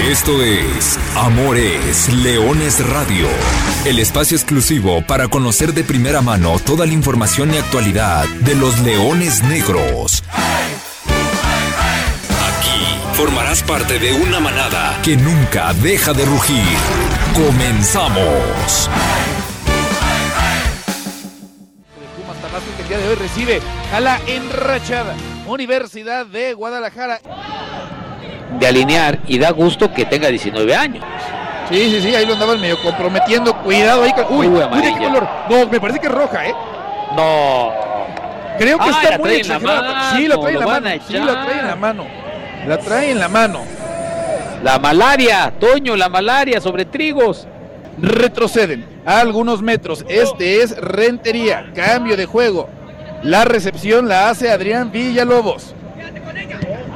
Esto es Amores Leones Radio, el espacio exclusivo para conocer de primera mano toda la información y actualidad de los leones negros. Aquí formarás parte de una manada que nunca deja de rugir. Comenzamos. el día de hoy recibe a la enrachada Universidad de Guadalajara de alinear y da gusto que tenga 19 años. Sí, sí, sí, ahí lo andaban medio comprometiendo. Cuidado ahí. Uy, uy, qué color. No, me parece que es roja, ¿eh? No. Creo que Ah, está la muy la mano, Sí, lo trae en la mano. Sí, lo trae en la mano. La trae en la mano. La malaria, Toño, la malaria sobre trigos. Retroceden a algunos metros. Este es Rentería. Cambio de juego. La recepción la hace Adrián Villalobos.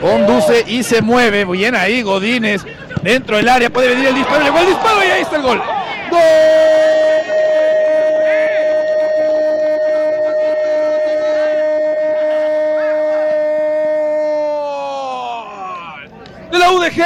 Conduce y se mueve. Bien ahí, Godínez. Dentro del área puede venir el disparo. Llegó el disparo y ahí está el gol. ¡Gol! de la UDG.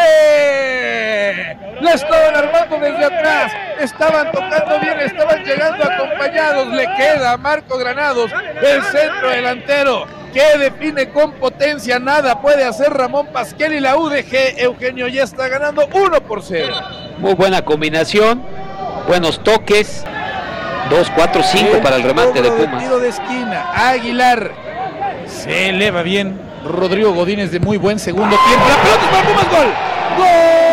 La estaban armando desde atrás. Estaban tocando bien, estaban llegando acompañados. Le queda a Marco Granados, el centro delantero, que define con potencia. Nada puede hacer Ramón Pasquel y la UDG. Eugenio ya está ganando 1 por 0. Muy buena combinación, buenos toques. 2, 4, 5 para el remate de Pumas. tiro de esquina. Aguilar se eleva bien. Rodrigo Godínez de muy buen segundo tiempo. La pelota es para Pumas. Gol. Gol.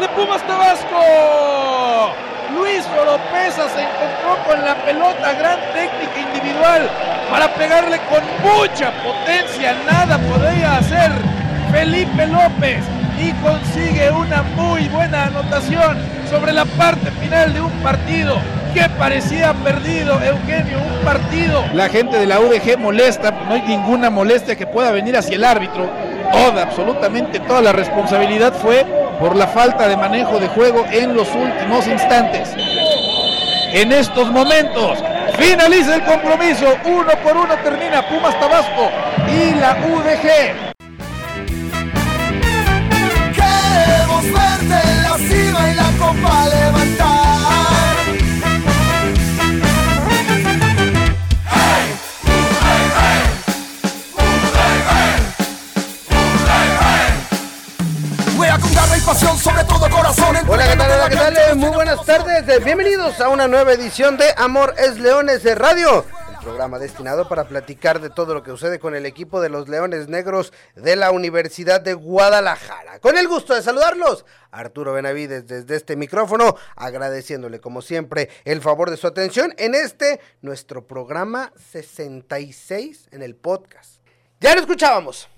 De Pumas Tabasco. Luis Oropesa se encontró con la pelota, gran técnica individual para pegarle con mucha potencia. Nada podía hacer Felipe López y consigue una muy buena anotación sobre la parte final de un partido que parecía perdido, Eugenio, un partido. La gente de la UDG molesta, no hay ninguna molestia que pueda venir hacia el árbitro. Toda, absolutamente toda la responsabilidad fue por la falta de manejo de juego en los últimos instantes. En estos momentos finaliza el compromiso, uno por uno termina Pumas Tabasco y la UDG. Con garra y pasión, sobre todo corazón. Hola, ¿qué tal? Hola, ¿qué tal? Muy buenas tardes. eh, Bienvenidos a una nueva edición de Amor es Leones de Radio. El programa destinado para platicar de todo lo que sucede con el equipo de los Leones Negros de la Universidad de Guadalajara. Con el gusto de saludarlos, Arturo Benavides desde este micrófono, agradeciéndole como siempre el favor de su atención en este, nuestro programa 66 en el podcast. Ya lo escuchábamos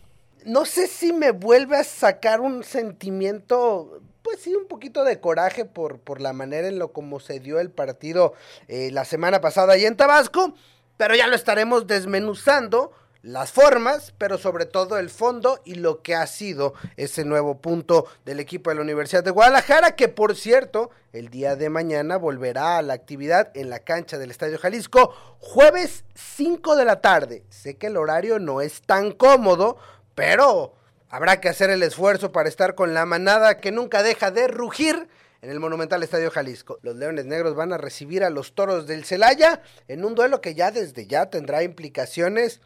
no sé si me vuelve a sacar un sentimiento, pues sí, un poquito de coraje por, por la manera en lo como se dio el partido eh, la semana pasada ahí en Tabasco, pero ya lo estaremos desmenuzando las formas, pero sobre todo el fondo y lo que ha sido ese nuevo punto del equipo de la Universidad de Guadalajara, que por cierto, el día de mañana volverá a la actividad en la cancha del Estadio Jalisco, jueves 5 de la tarde. Sé que el horario no es tan cómodo, pero habrá que hacer el esfuerzo para estar con la manada que nunca deja de rugir en el Monumental Estadio Jalisco. Los Leones Negros van a recibir a los Toros del Celaya en un duelo que ya desde ya tendrá implicaciones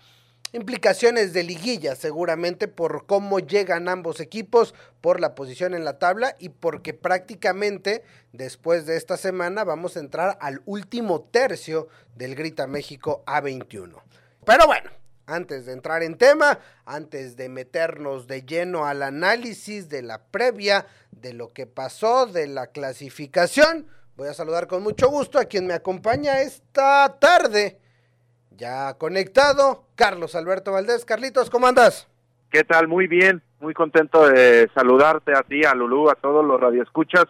implicaciones de liguilla seguramente por cómo llegan ambos equipos, por la posición en la tabla y porque prácticamente después de esta semana vamos a entrar al último tercio del Grita México A21. Pero bueno, antes de entrar en tema, antes de meternos de lleno al análisis de la previa, de lo que pasó, de la clasificación, voy a saludar con mucho gusto a quien me acompaña esta tarde. Ya conectado, Carlos Alberto Valdés. Carlitos, ¿cómo andas? ¿Qué tal? Muy bien, muy contento de saludarte a ti, a Lulú, a todos los radioescuchas.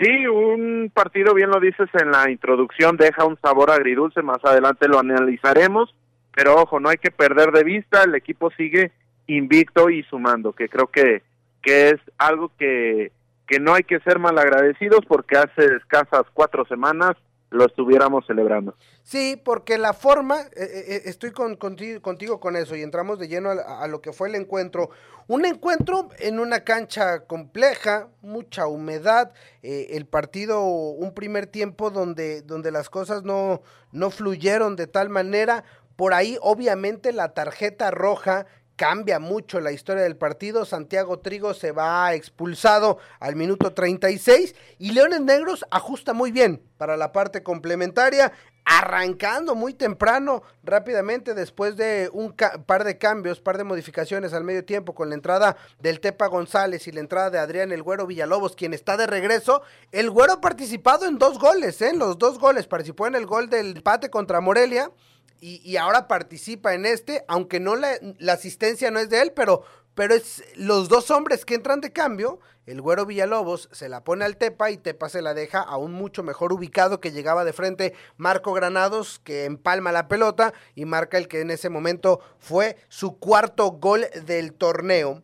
Sí, un partido, bien lo dices en la introducción, deja un sabor agridulce, más adelante lo analizaremos, pero ojo, no hay que perder de vista, el equipo sigue invicto y sumando, que creo que, que es algo que, que no hay que ser malagradecidos porque hace escasas cuatro semanas lo estuviéramos celebrando. Sí, porque la forma, eh, eh, eh, estoy con, contigo, contigo, con eso y entramos de lleno a, lo que fue el encuentro. Un encuentro en una cancha compleja, mucha humedad, el partido, un primer tiempo donde, donde las cosas no, no fluyeron de tal manera. Por ahí, obviamente, la tarjeta roja cambia mucho la historia del partido. Santiago Trigo se va expulsado al minuto 36 y Leones Negros ajusta muy bien para la parte complementaria, arrancando muy temprano, rápidamente después de un par de cambios, par de modificaciones al medio tiempo con la entrada del Tepa González y la entrada de Adrián El Güero Villalobos, quien está de regreso. El Güero ha participado en dos goles, ¿eh? los dos goles, participó en el gol del empate contra Morelia y, ahora participa en este, aunque no la, asistencia no es de él, pero, pero es los dos hombres que entran de cambio, el güero Villalobos se la pone al Tepa y Tepa se la deja a un mucho mejor ubicado que llegaba de frente Marco Granados, que empalma la pelota y marca el que en ese momento fue su cuarto gol del torneo.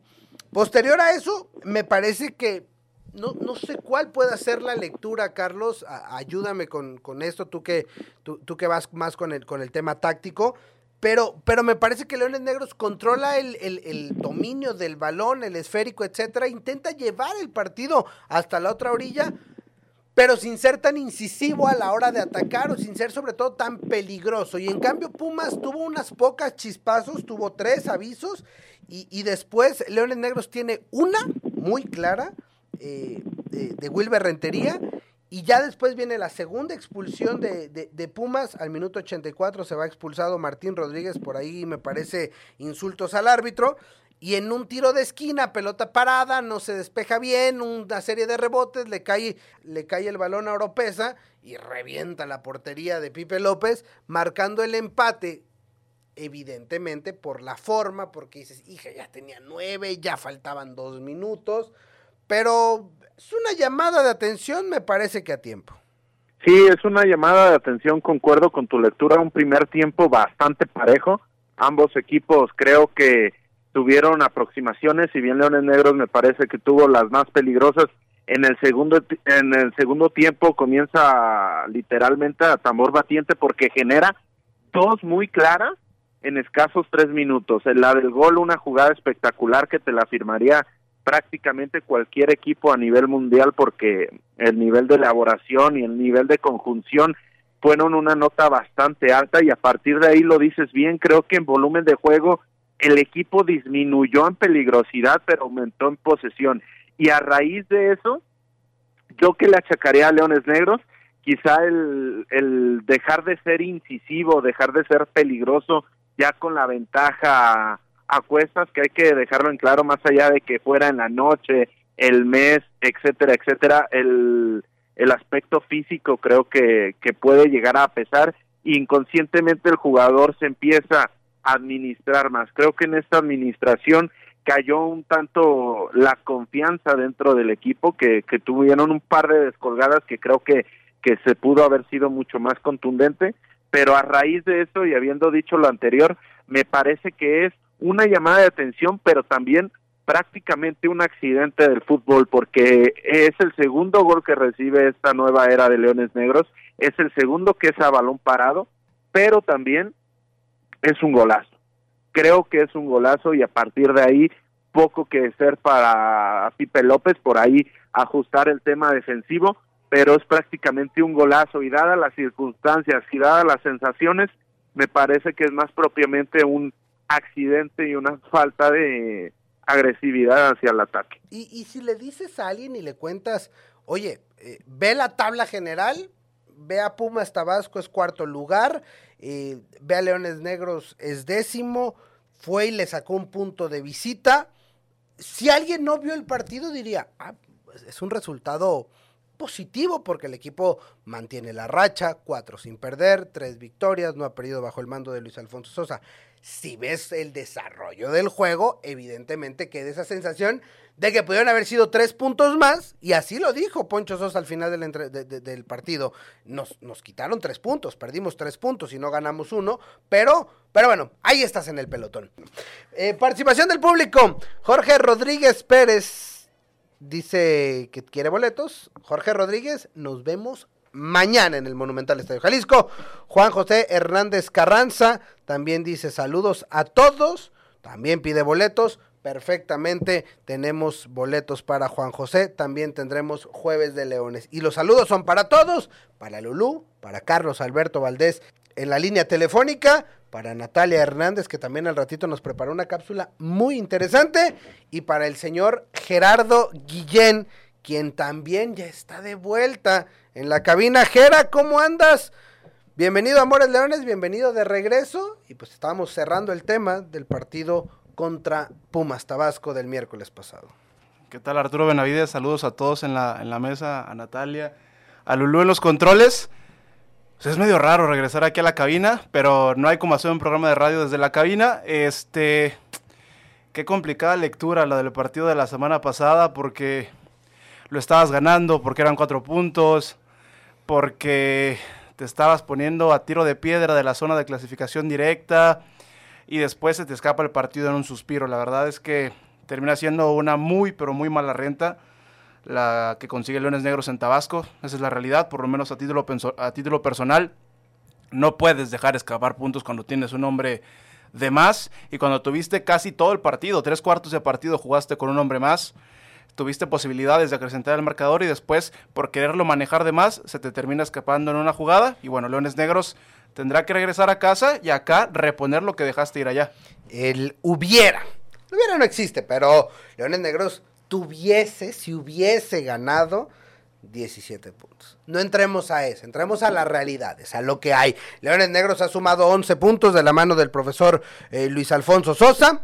Posterior a eso, me parece que no, no sé cuál puede ser la lectura, Carlos. ayúdame con, esto, tú que, tú, tú, que vas más con el, con el tema táctico. Pero, pero me parece que Leones Negros controla el, el, dominio del balón, el esférico, etcétera. Intenta llevar el partido hasta la otra orilla, pero sin ser tan incisivo a la hora de atacar o sin ser sobre todo tan peligroso. Y en cambio Pumas tuvo unas pocas chispazos, tuvo tres avisos y, y después Leones Negros tiene una muy clara eh, de, Wilber Rentería. Y ya después viene la segunda expulsión de, de, Pumas. Al minuto 84 se va expulsado Martín Rodríguez. Por ahí me parece insultos al árbitro. Y en un tiro de esquina, pelota parada, no se despeja bien, una serie de rebotes, le cae, le cae el balón a Oropesa y revienta la portería de Pipe López, marcando el empate evidentemente por la forma, porque dices, hija, ya tenía nueve, ya faltaban dos minutos, pero es una llamada de atención, me parece que a tiempo. Sí, es una llamada de atención, concuerdo con tu lectura, un primer tiempo bastante parejo. Ambos equipos creo que tuvieron aproximaciones, si bien Leones Negros me parece que tuvo las más peligrosas. En el segundo en el segundo tiempo comienza literalmente a tambor batiente porque genera dos muy claras en escasos tres minutos. La del gol, una jugada espectacular que te la firmaría prácticamente cualquier equipo a nivel mundial porque el nivel de elaboración y el nivel de conjunción fueron una nota bastante alta y a partir de ahí lo dices bien, creo que en volumen de juego el equipo disminuyó en peligrosidad pero aumentó en posesión. Y a raíz de eso yo que le achacaría a Leones Negros quizá el, el dejar de ser incisivo, dejar de ser peligroso ya con la ventaja acuestas que hay que dejarlo en claro más allá de que fuera en la noche, el mes, etcétera, etcétera, el, el aspecto físico creo que, que puede llegar a pesar inconscientemente el jugador se empieza a administrar más. Creo que en esta administración cayó un tanto la confianza dentro del equipo que, que tuvieron un par de descolgadas que creo que, que se pudo haber sido mucho más contundente, pero a raíz de eso y habiendo dicho lo anterior, me parece que es una llamada de atención, pero también prácticamente un accidente del fútbol, porque es el segundo gol que recibe esta nueva era de Leones Negros, es el segundo que es a balón parado, pero también es un golazo. Creo que es un golazo y a partir de ahí poco que ser para Pipe López, por ahí ajustar el tema defensivo, pero es prácticamente un golazo y dadas las circunstancias y dadas las sensaciones, me parece que es más propiamente un accidente y una falta de agresividad hacia el ataque. Y, y si le dices a alguien y le cuentas, oye, eh, ve la tabla general, ve a Pumas Tabasco es cuarto lugar, eh, ve a Leones Negros es décimo, fue y le sacó un punto de visita. Si alguien no vio el partido diría, ah, pues, es un resultado positivo porque el equipo mantiene la racha, cuatro sin perder, tres victorias, no ha perdido bajo el mando de Luis Alfonso Sosa si ves el desarrollo del juego, evidentemente queda esa sensación de que pudieron haber sido tres puntos más, y así lo dijo Poncho Sosa al final del, del partido. Nos, nos, quitaron tres puntos, perdimos tres puntos y no ganamos uno, pero, pero bueno, ahí estás en el pelotón. Eh, participación del público, Jorge Rodríguez Pérez dice que quiere boletos. Jorge Rodríguez, nos vemos mañana en el Monumental Estadio Jalisco. Juan José Hernández Carranza también dice saludos a todos, también pide boletos. Perfectamente, tenemos boletos para Juan José, también tendremos Jueves de Leones. Y los saludos son para todos, para Lulú, para Carlos Alberto Valdés en la línea telefónica, para Natalia Hernández, que también al ratito nos preparó una cápsula muy interesante, y para el señor Gerardo Guillén, quien también ya está de vuelta en la cabina. Gera, ¿cómo andas? Bienvenido Amores Leones, bienvenido de regreso. Y pues estábamos cerrando el tema del partido contra Pumas Tabasco del miércoles pasado. ¿Qué tal Arturo Benavides? Saludos a todos en la, en la mesa, a Natalia, a Lulú en los controles. Pues es medio raro regresar aquí a la cabina, pero no hay como hacer un programa de radio desde la cabina. Este, qué complicada lectura la del partido de la semana pasada, porque lo estabas ganando, porque eran cuatro puntos, porque te estabas poniendo a tiro de piedra de la zona de clasificación directa y después se te escapa el partido en un suspiro. La verdad es que termina siendo una muy, pero muy mala renta la que consigue Leones Negros en Tabasco. Esa es la realidad, por lo menos a título, a título personal. No puedes dejar escapar puntos cuando tienes un hombre de más y cuando tuviste casi todo el partido, tres cuartos de partido jugaste con un hombre más tuviste posibilidades de acrecentar el marcador y después por quererlo manejar de más se te termina escapando en una jugada y bueno, Leones Negros tendrá que regresar a casa y acá reponer lo que dejaste ir allá. El hubiera. Hubiera no existe, pero Leones Negros tuviese, si hubiese ganado 17 puntos. No entremos a eso, entremos a las realidades, a lo que hay. Leones Negros ha sumado 11 puntos de la mano del profesor eh, Luis Alfonso Sosa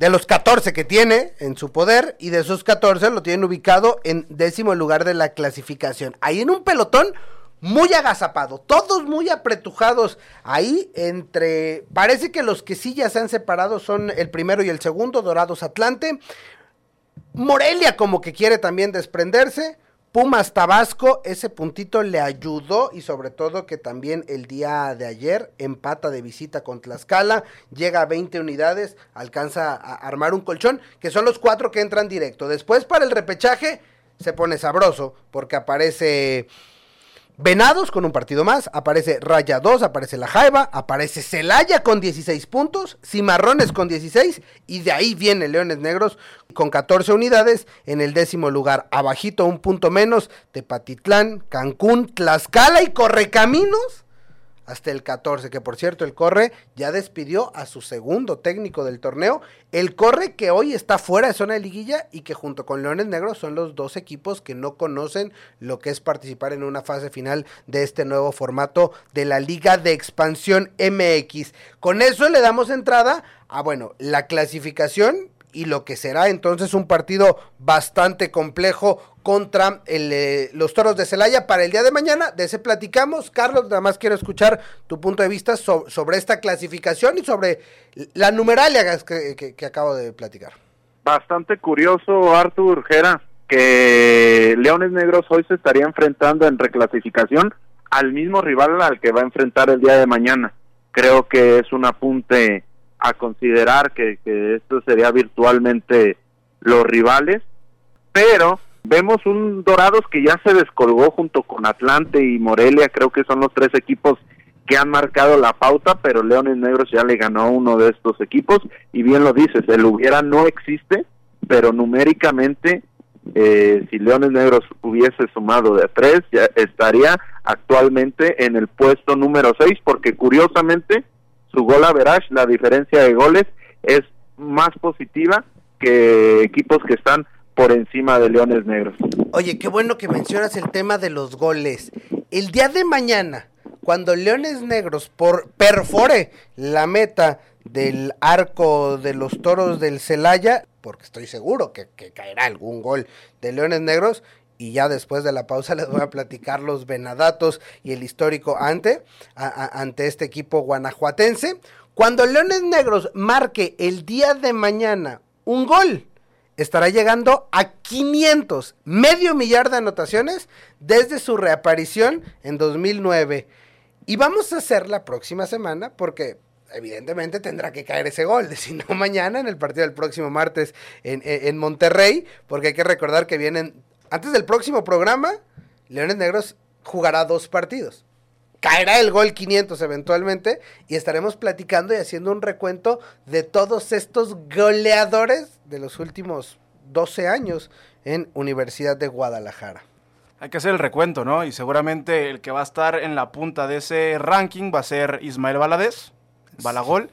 de los 14 que tiene en su poder y de esos 14 lo tienen ubicado en décimo lugar de la clasificación. Ahí en un pelotón muy agazapado, todos muy apretujados ahí entre, parece que los que sí ya se han separado son el primero y el segundo, Dorados Atlante. Morelia como que quiere también desprenderse. Pumas Tabasco, ese puntito le ayudó y sobre todo que también el día de ayer empata de visita con Tlaxcala, llega a 20 unidades, alcanza a armar un colchón, que son los cuatro que entran directo. Después para el repechaje se pone sabroso porque aparece Venados con un partido más, aparece Raya 2, aparece La Jaiba, aparece Celaya con 16 puntos, Cimarrones con 16 y de ahí viene Leones Negros con 14 unidades en el décimo lugar. Abajito un punto menos, Tepatitlán, Cancún, Tlaxcala y Correcaminos hasta el 14, que por cierto el Corre ya despidió a su segundo técnico del torneo, el Corre que hoy está fuera de zona de liguilla y que junto con Leones Negros son los dos equipos que no conocen lo que es participar en una fase final de este nuevo formato de la Liga de Expansión MX. Con eso le damos entrada a, bueno, la clasificación y lo que será entonces un partido bastante complejo contra eh, los toros de Celaya para el día de mañana. De ese platicamos. Carlos, nada más quiero escuchar tu punto de vista sobre esta clasificación y sobre la numeralia que, acabo de platicar. Bastante curioso, Artur Jera, que Leones Negros hoy se estaría enfrentando en reclasificación al mismo rival al que va a enfrentar el día de mañana. Creo que es un apunte a considerar que, que esto sería virtualmente los rivales, pero vemos un Dorados que ya se descolgó junto con Atlante y Morelia, creo que son los tres equipos que han marcado la pauta, pero Leones Negros ya le ganó a uno de estos equipos y bien lo dices, el hubiera no existe, pero numéricamente eh, si Leones Negros hubiese sumado de tres, ya estaría actualmente en el puesto número seis, porque curiosamente su gol average, la diferencia de goles es más positiva que equipos que están por encima de Leones Negros. Oye, qué bueno que mencionas el tema de los goles. El día de mañana, cuando Leones Negros por perfore la meta del arco de los toros del Celaya, porque estoy seguro que, caerá algún gol de Leones Negros, y ya después de la pausa les voy a platicar los venadatos y el histórico ante, ante este equipo guanajuatense. Cuando Leones Negros marque el día de mañana un gol, estará llegando a 500, medio millar de anotaciones desde su reaparición en 2009. Y vamos a hacer la próxima semana porque evidentemente tendrá que caer ese gol, si no mañana en el partido del próximo martes en, en Monterrey, porque hay que recordar que vienen antes del próximo programa, Leones Negros jugará dos partidos. Caerá el gol 500 eventualmente y estaremos platicando y haciendo un recuento de todos estos goleadores de los últimos 12 años en Universidad de Guadalajara. Hay que hacer el recuento, ¿no? Y seguramente el que va a estar en la punta de ese ranking va a ser Ismael Valadez, Balagol.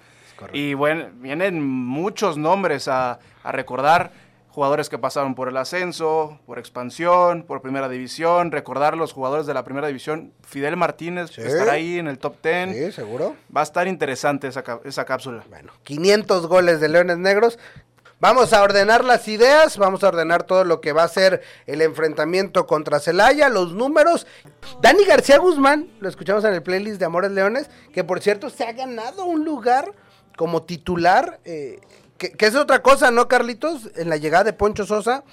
y bueno, vienen muchos nombres a, a recordar jugadores que pasaron por el ascenso, por expansión, por primera división, recordar los jugadores de la primera división. Fidel Martínez estará ahí en el top 10. Sí, seguro. Va a estar interesante esa, esa cápsula. Bueno, 500 goles de Leones Negros. Vamos a ordenar las ideas, vamos a ordenar todo lo que va a ser el enfrentamiento contra Celaya, los números. Dani García Guzmán, lo escuchamos en el playlist de Amores Leones, que por cierto se ha ganado un lugar como titular eh, que, es otra cosa, ¿no, Carlitos? En la llegada de Poncho Sosa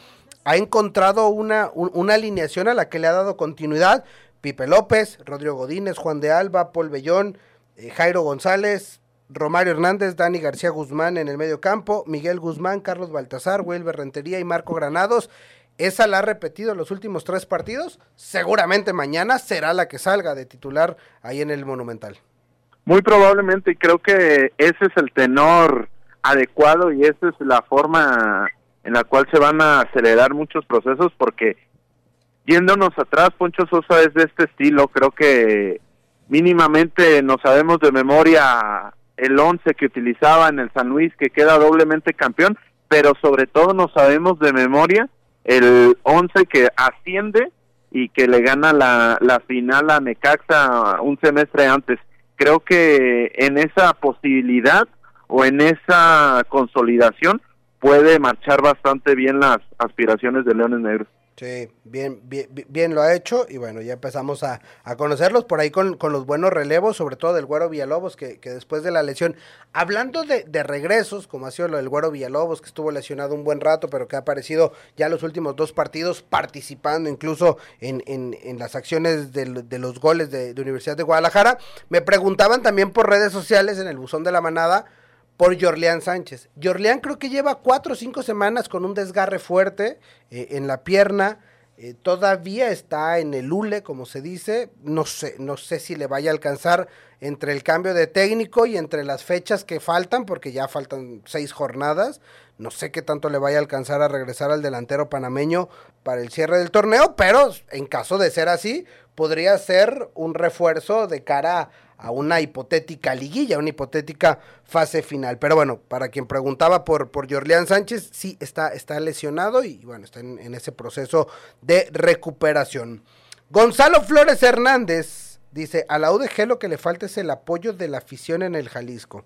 ha encontrado una, una alineación a la que le ha dado continuidad. Pipe López, Rodrigo Godínez, Juan de Alba, Paul Bellón, eh, Jairo González, Romario Hernández, Dani García Guzmán en el medio campo, Miguel Guzmán, Carlos Baltasar, Wilber Rentería y Marco Granados. Esa la ha repetido en los últimos tres partidos. Seguramente mañana será la que salga de titular ahí en el Monumental. Muy probablemente, y creo que ese es el tenor adecuado y esa es la forma en la cual se van a acelerar muchos procesos porque yéndonos atrás, Poncho Sosa es de este estilo, creo que mínimamente nos sabemos de memoria el 11 que utilizaba en el San Luis que queda doblemente campeón, pero sobre todo nos sabemos de memoria el 11 que asciende y que le gana la, la final a Necaxa un semestre antes. Creo que en esa posibilidad o en esa consolidación puede marchar bastante bien las aspiraciones de Leones Negros. Sí, bien, bien, bien lo ha hecho y bueno, ya empezamos a, conocerlos por ahí con, los buenos relevos, sobre todo del Güero Villalobos, que, que después de la lesión, hablando de, de, regresos, como ha sido lo del Güero Villalobos, que estuvo lesionado un buen rato, pero que ha aparecido ya los últimos dos partidos participando incluso en, en, en las acciones de, los goles de Universidad de Guadalajara, me preguntaban también por redes sociales en el buzón de la manada, por Jorleán Sánchez. Jorleán creo que lleva cuatro o cinco semanas con un desgarre fuerte eh, en la pierna. Eh, todavía está en el hule, como se dice. No sé, no sé si le vaya a alcanzar entre el cambio de técnico y entre las fechas que faltan, porque ya faltan seis jornadas. No sé qué tanto le vaya a alcanzar a regresar al delantero panameño para el cierre del torneo, pero en caso de ser así, podría ser un refuerzo de cara a una hipotética liguilla, una hipotética fase final. Pero bueno, para quien preguntaba por, por Jorleán Sánchez, sí está, está lesionado y bueno, está en, ese proceso de recuperación. Gonzalo Flores Hernández dice, a la UDG lo que le falta es el apoyo de la afición en el Jalisco.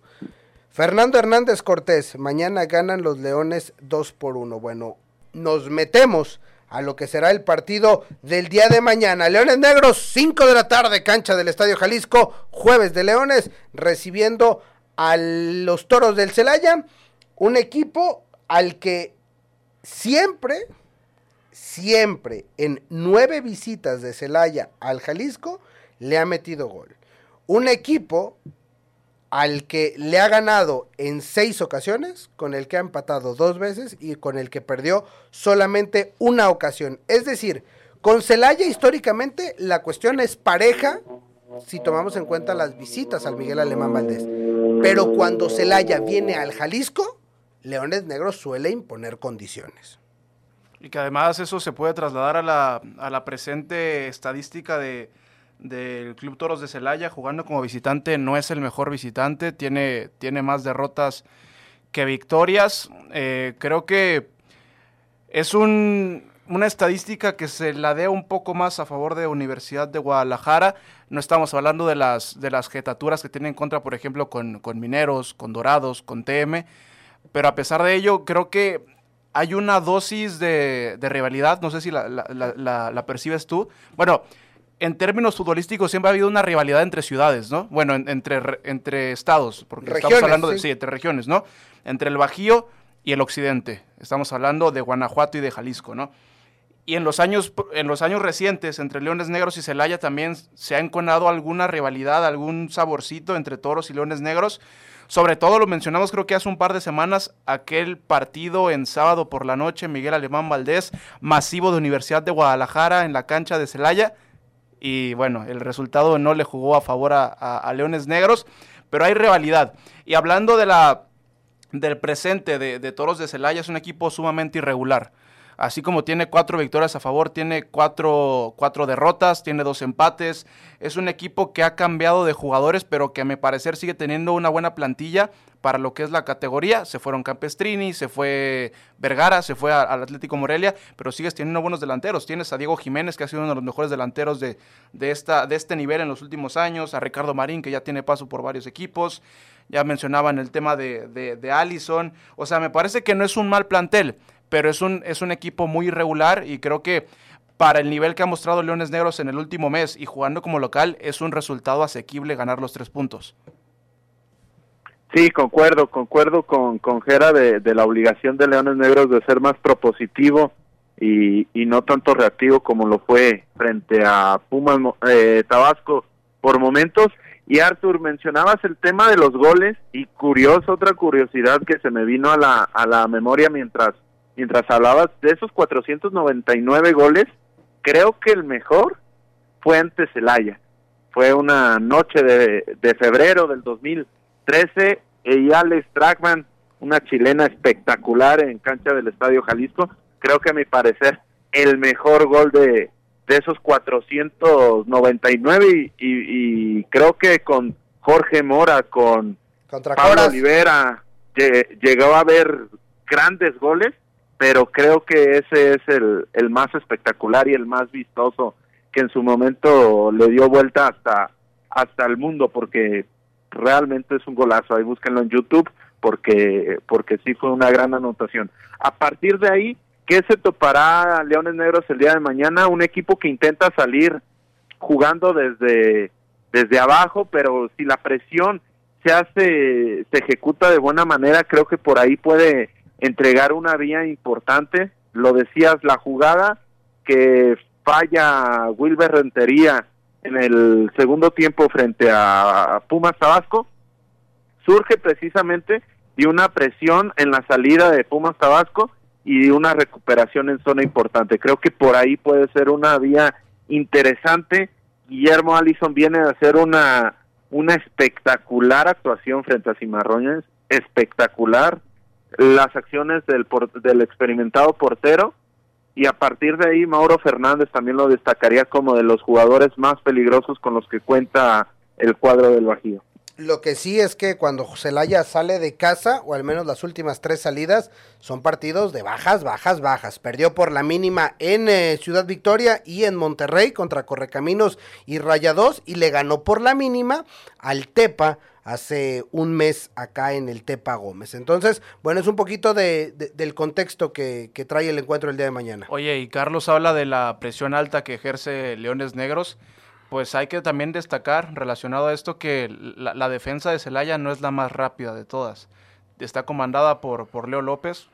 Fernando Hernández Cortés, mañana ganan los Leones 2 por 1. Bueno, nos metemos a lo que será el partido del día de mañana. Leones Negros, 5 de la tarde, cancha del Estadio Jalisco, jueves de Leones, recibiendo a los Toros del Celaya, un equipo al que siempre, siempre en nueve visitas de Celaya al Jalisco le ha metido gol. Un equipo al que le ha ganado en seis ocasiones, con el que ha empatado dos veces y con el que perdió solamente una ocasión. Es decir, con Celaya históricamente la cuestión es pareja si tomamos en cuenta las visitas al Miguel Alemán Valdés. Pero cuando Celaya viene al Jalisco, Leones Negros suele imponer condiciones. Y que además eso se puede trasladar a la, a la presente estadística de, del Club Toros de Celaya jugando como visitante no es el mejor visitante, tiene, tiene más derrotas que victorias. Eh, creo que es un, una estadística que se la dé un poco más a favor de Universidad de Guadalajara. No estamos hablando de las, de las jetaturas que tienen en contra, por ejemplo, con, Mineros, con Dorados, con TM. Pero a pesar de ello, creo que hay una dosis de, rivalidad. No sé si la, la, la percibes tú. Bueno, en términos futbolísticos siempre ha habido una rivalidad entre ciudades, ¿no? Bueno, entre, entre estados, porque estamos hablando de, sí. entre regiones, ¿no? Entre el Bajío y el Occidente. Estamos hablando de Guanajuato y de Jalisco, ¿no? Y en los años, en los años recientes, entre Leones Negros y Celaya también se ha enconado alguna rivalidad, algún saborcito entre Toros y Leones Negros. Sobre todo lo mencionamos creo que hace un par de semanas, aquel partido en sábado por la noche, Miguel Alemán Valdés, masivo de Universidad de Guadalajara en la cancha de Celaya y bueno, el resultado no le jugó a favor a, Leones Negros, pero hay rivalidad. Y hablando de la, del presente de, de Toros de Celaya, es un equipo sumamente irregular así como tiene cuatro victorias a favor, tiene cuatro, cuatro, derrotas, tiene dos empates. Es un equipo que ha cambiado de jugadores, pero que a mi parecer sigue teniendo una buena plantilla para lo que es la categoría. Se fueron Campestrini, se fue Vergara, se fue al Atlético Morelia, pero sigues teniendo buenos delanteros. Tienes a Diego Jiménez, que ha sido uno de los mejores delanteros de, de, esta, de este nivel en los últimos años, a Ricardo Marín, que ya tiene paso por varios equipos. Ya mencionaban el tema de, de, de Allison. O sea, me parece que no es un mal plantel, pero es un, es un equipo muy irregular y creo que para el nivel que ha mostrado Leones Negros en el último mes y jugando como local, es un resultado asequible ganar los tres puntos. Sí, concuerdo, concuerdo con, con Jera de, la obligación de Leones Negros de ser más propositivo y, no tanto reactivo como lo fue frente a Pumas eh, Tabasco por momentos. Y Artur, mencionabas el tema de los goles y curioso, otra curiosidad que se me vino a la, a la memoria mientras, mientras hablabas de esos 499 goles, creo que el mejor fue ante Celaya. Fue una noche de, de febrero del 2000 13 y Alex Trackman, una chilena espectacular en cancha del Estadio Jalisco. Creo que a mi parecer el mejor gol de, de esos 499 y, y, creo que con Jorge Mora, con Pablo Olivera, llegó a haber grandes goles, pero creo que ese es el, el más espectacular y el más vistoso que en su momento le dio vuelta hasta hasta el mundo porque realmente es un golazo, ahí búsquenlo en YouTube porque porque sí fue una gran anotación. A partir de ahí, ¿qué se topará Leones Negros el día de mañana? Un equipo que intenta salir jugando desde desde abajo, pero si la presión se hace se ejecuta de buena manera, creo que por ahí puede entregar una vía importante. Lo decías, la jugada que falla Wilber Rentería en el segundo tiempo frente a Pumas Tabasco surge precisamente de una presión en la salida de Pumas Tabasco y una recuperación en zona importante. Creo que por ahí puede ser una vía interesante. Guillermo Allison viene a hacer una, una espectacular actuación frente a Cimarrones, espectacular. Las acciones del, del experimentado portero y a partir de ahí Mauro Fernández también lo destacaría como de los jugadores más peligrosos con los que cuenta el cuadro del Bajío. Lo que sí es que cuando Celaya sale de casa, o al menos las últimas tres salidas, son partidos de bajas, bajas, bajas. Perdió por la mínima en eh, Ciudad Victoria y en Monterrey contra Correcaminos y Rayados y le ganó por la mínima al Tepa hace un mes acá en el Tepa Gómez. Entonces, bueno, es un poquito de, del contexto que, trae el encuentro el día de mañana. Oye, y Carlos habla de la presión alta que ejerce Leones Negros. Pues hay que también destacar, relacionado a esto, que la, defensa de Celaya no es la más rápida de todas. Está comandada por, por Leo López,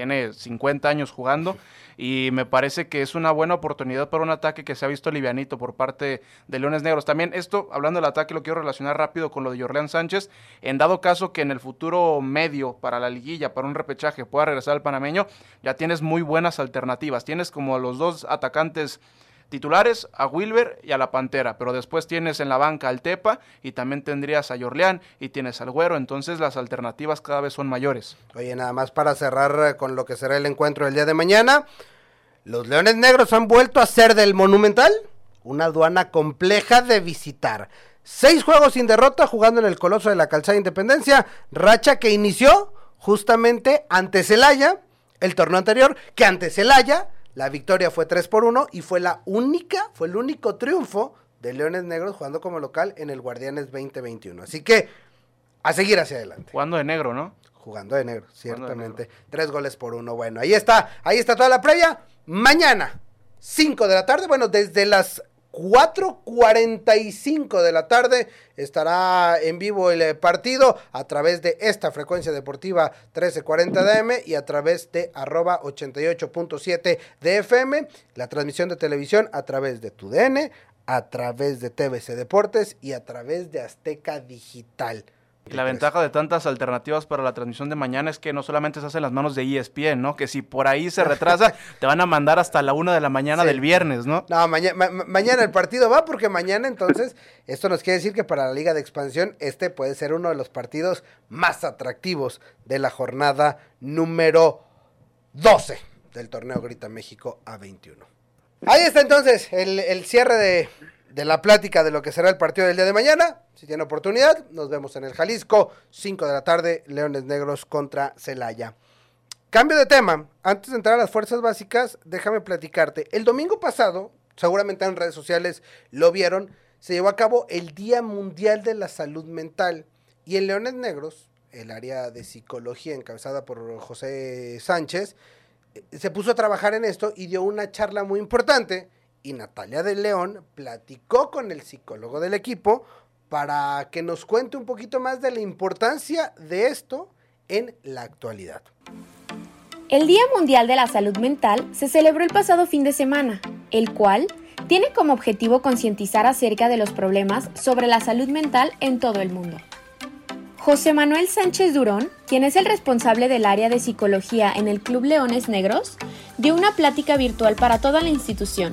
tiene 50 años jugando y me parece que es una buena oportunidad para un ataque que se ha visto livianito por parte de Leones Negros. También esto, hablando del ataque, lo quiero relacionar rápido con lo de Jorleán Sánchez. En dado caso que en el futuro medio para la liguilla, para un repechaje, pueda regresar al panameño, ya tienes muy buenas alternativas. Tienes como los dos atacantes titulares a Wilber y a la Pantera, pero después tienes en la banca al Tepa y también tendrías a Yorleán y tienes al Güero, entonces las alternativas cada vez son mayores. Oye, nada más para cerrar eh, con lo que será el encuentro del día de mañana, los Leones Negros han vuelto a ser del Monumental una aduana compleja de visitar. Seis juegos sin derrota jugando en el Coloso de la Calzada Independencia, racha que inició justamente ante Celaya, el torneo anterior, que ante Celaya la victoria fue 3 por 1 y fue la única, fue el único triunfo de Leones Negros jugando como local en el Guardianes 2021. Así que a seguir hacia adelante. Jugando de negro, ¿no? Jugando de negro, ciertamente. Tres goles por uno. Bueno, ahí está, ahí está toda la previa. Mañana, 5 de la tarde, bueno, desde las 4.45 de la tarde estará en vivo el eh, partido a través de esta frecuencia deportiva 1340 DM y a través de arroba 88.7 de FM, la transmisión de televisión a través de TUDN, a través de TVC Deportes y a través de Azteca Digital. Y la ventaja de tantas alternativas para la transmisión de mañana es que no solamente se hace en las manos de ESPN, ¿no? Que si por ahí se retrasa, te van a mandar hasta la una de la mañana Sí. del viernes, ¿no? No, maña- ma- ma- mañana el partido va porque mañana entonces, esto nos quiere decir que para la Liga de Expansión este puede ser uno de los partidos más atractivos de la jornada número 12 del torneo Grita México A21. Ahí está entonces el, el cierre de, de la plática de lo que será el partido del día de mañana. Si tiene oportunidad, nos vemos en el Jalisco, 5 de la tarde, Leones Negros contra Celaya. Cambio de tema. Antes de entrar a las fuerzas básicas, déjame platicarte. El domingo pasado, seguramente en redes sociales lo vieron, se llevó a cabo el Día Mundial de la Salud Mental. Y en Leones Negros, el área de psicología encabezada por José Sánchez, eh, se puso a trabajar en esto y dio una charla muy importante. Y Natalia de León platicó con el psicólogo del equipo para que nos cuente un poquito más de la importancia de esto en la actualidad. El Día Mundial de la Salud Mental se celebró el pasado fin de semana, el cual tiene como objetivo concientizar acerca de los problemas sobre la salud mental en todo el mundo. José Manuel Sánchez Durón, quien es el responsable del área de psicología en el Club Leones Negros, dio una plática virtual para toda la institución.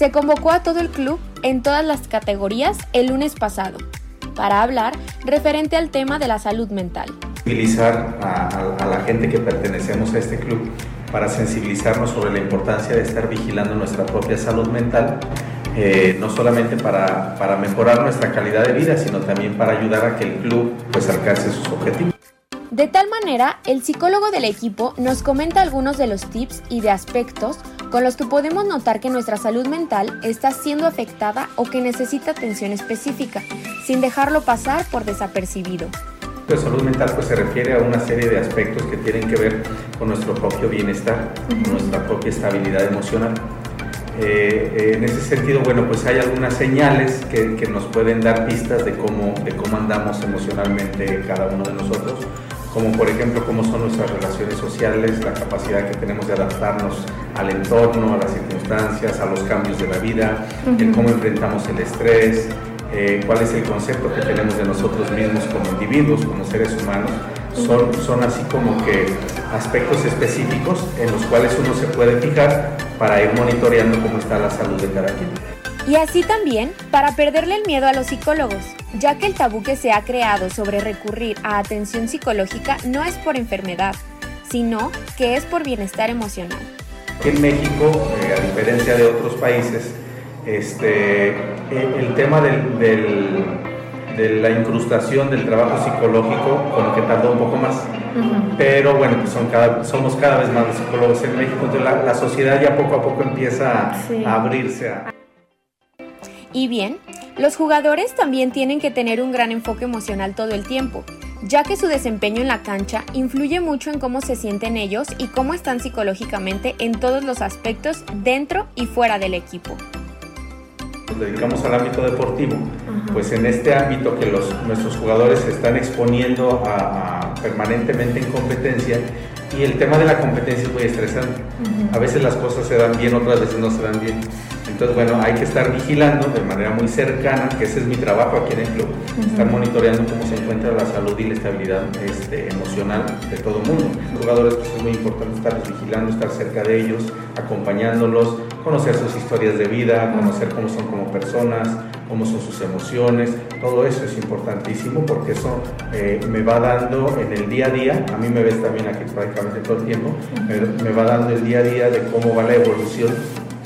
Se convocó a todo el club en todas las categorías el lunes pasado para hablar referente al tema de la salud mental. utilizar a, a- a la gente que pertenecemos a este club para sensibilizarnos sobre la importancia de estar vigilando nuestra propia salud mental, eh, no solamente para, para mejorar nuestra calidad de vida, sino también para ayudar a que el club pues alcance sus objetivos. De tal manera, el psicólogo del equipo nos comenta algunos de los tips y de aspectos con los que podemos notar que nuestra salud mental está siendo afectada o que necesita atención específica, sin dejarlo pasar por desapercibido. De salud mental pues se refiere a una serie de aspectos que tienen que ver con nuestro propio bienestar, con nuestra propia estabilidad emocional. Eh, eh, en ese sentido, bueno, pues hay algunas señales que, que nos pueden dar pistas de cómo, de cómo andamos emocionalmente cada uno de nosotros, como por ejemplo cómo son nuestras relaciones sociales, la capacidad que tenemos de adaptarnos al entorno, a las circunstancias, a los cambios de la vida, el cómo enfrentamos el estrés, eh, cuál es el concepto que tenemos de nosotros mismos como individuos, como seres humanos. Son, son así como que aspectos específicos en los cuales uno se puede fijar para ir monitoreando cómo está la salud de cada quien. Y así también para perderle el miedo a los psicólogos, ya que el tabú que se ha creado sobre recurrir a atención psicológica no es por enfermedad, sino que es por bienestar emocional. En México, eh, a diferencia de otros países, este, eh, el tema del, del- de la incrustación del trabajo psicológico como que tardó un poco más. Pero bueno, pues son cada- somos cada vez más los psicólogos en México, entonces la, la sociedad ya poco a poco empieza Sí. a abrirse a, Y bien, los jugadores también tienen que tener un gran enfoque emocional todo el tiempo, ya que su desempeño en la cancha influye mucho en cómo se sienten ellos y cómo están psicológicamente en todos los aspectos dentro y fuera del equipo. nos dedicamos al ámbito deportivo, pues en este ámbito que los, nuestros jugadores se están exponiendo a, a permanentemente en competencia y el tema de la competencia es muy estresante. A veces las cosas se dan bien, otras veces no se dan bien. Entonces, bueno, hay que estar vigilando de manera muy cercana, que ese es mi trabajo aquí en el club, estar monitoreando cómo se encuentra la salud y la estabilidad este, emocional de todo el mundo. Los jugadores pues, es muy importante estarlos vigilando, estar cerca de ellos, acompañándolos, conocer sus historias de vida, conocer cómo son como personas, cómo son sus emociones, todo eso es importantísimo porque eso eh, me va dando en el día a día, a mí me ves también aquí prácticamente todo el tiempo, me, me va dando el día a día de cómo va la evolución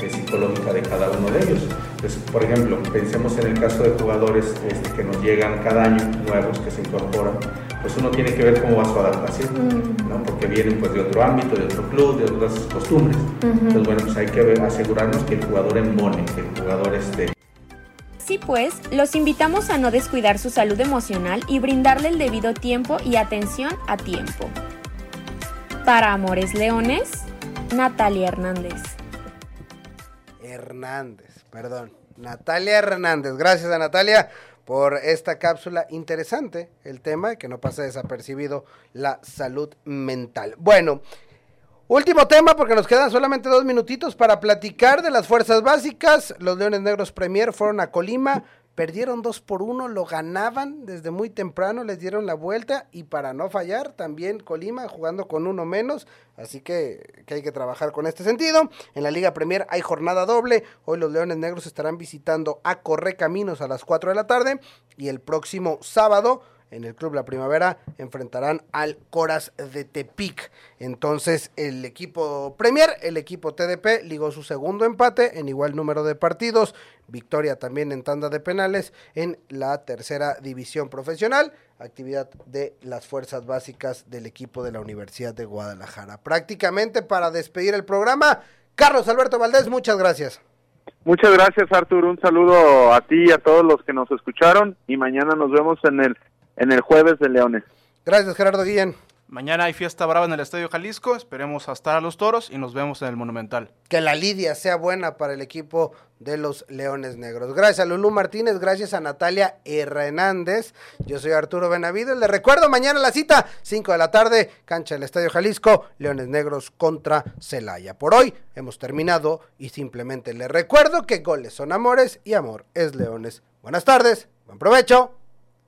eh, psicológica de cada uno de ellos. Entonces, por ejemplo, pensemos en el caso de jugadores este, que nos llegan cada año, nuevos que se incorporan, pues uno tiene que ver cómo va su adaptación, ¿no? porque vienen pues de otro ámbito, de otro club, de otras costumbres. Entonces, bueno, pues hay que asegurarnos que el jugador embone, que el jugador este, Así pues, los invitamos a no descuidar su salud emocional y brindarle el debido tiempo y atención a tiempo. Para Amores Leones, Natalia Hernández. Hernández, perdón. Natalia Hernández. Gracias a Natalia por esta cápsula interesante, el tema, que no pase desapercibido, la salud mental. Bueno, último tema, porque nos quedan solamente dos minutitos para platicar de las fuerzas básicas. Los Leones Negros Premier fueron a Colima, perdieron 2 por 1, lo ganaban desde muy temprano, les dieron la vuelta y para no fallar, también Colima jugando con uno menos, así que, que hay que trabajar con este sentido. En la Liga Premier hay jornada doble, hoy los Leones Negros estarán visitando a Correcaminos a las 4 de la tarde y el próximo sábado en el Club La Primavera enfrentarán al Coras de Tepic. Entonces el equipo Premier, el equipo TDP ligó su segundo empate en igual número de partidos, victoria también en tanda de penales en la tercera división profesional, actividad de las fuerzas básicas del equipo de la Universidad de Guadalajara. Prácticamente para despedir el programa, Carlos Alberto Valdés, muchas gracias. Muchas gracias, Artur. Un saludo a ti y a todos los que nos escucharon. Y mañana nos vemos en el en el jueves de Leones. Gracias, Gerardo Guillén. Mañana hay fiesta brava en el Estadio Jalisco. Esperemos hasta a los toros y nos vemos en el Monumental. Que la lidia sea buena para el equipo de los Leones Negros. Gracias a Lulú Martínez, gracias a Natalia Hernández. Yo soy Arturo Benavides. Le recuerdo mañana la cita, 5 de la tarde, cancha del Estadio Jalisco, Leones Negros contra Celaya. Por hoy hemos terminado y simplemente le recuerdo que goles son amores y amor es Leones. Buenas tardes, buen provecho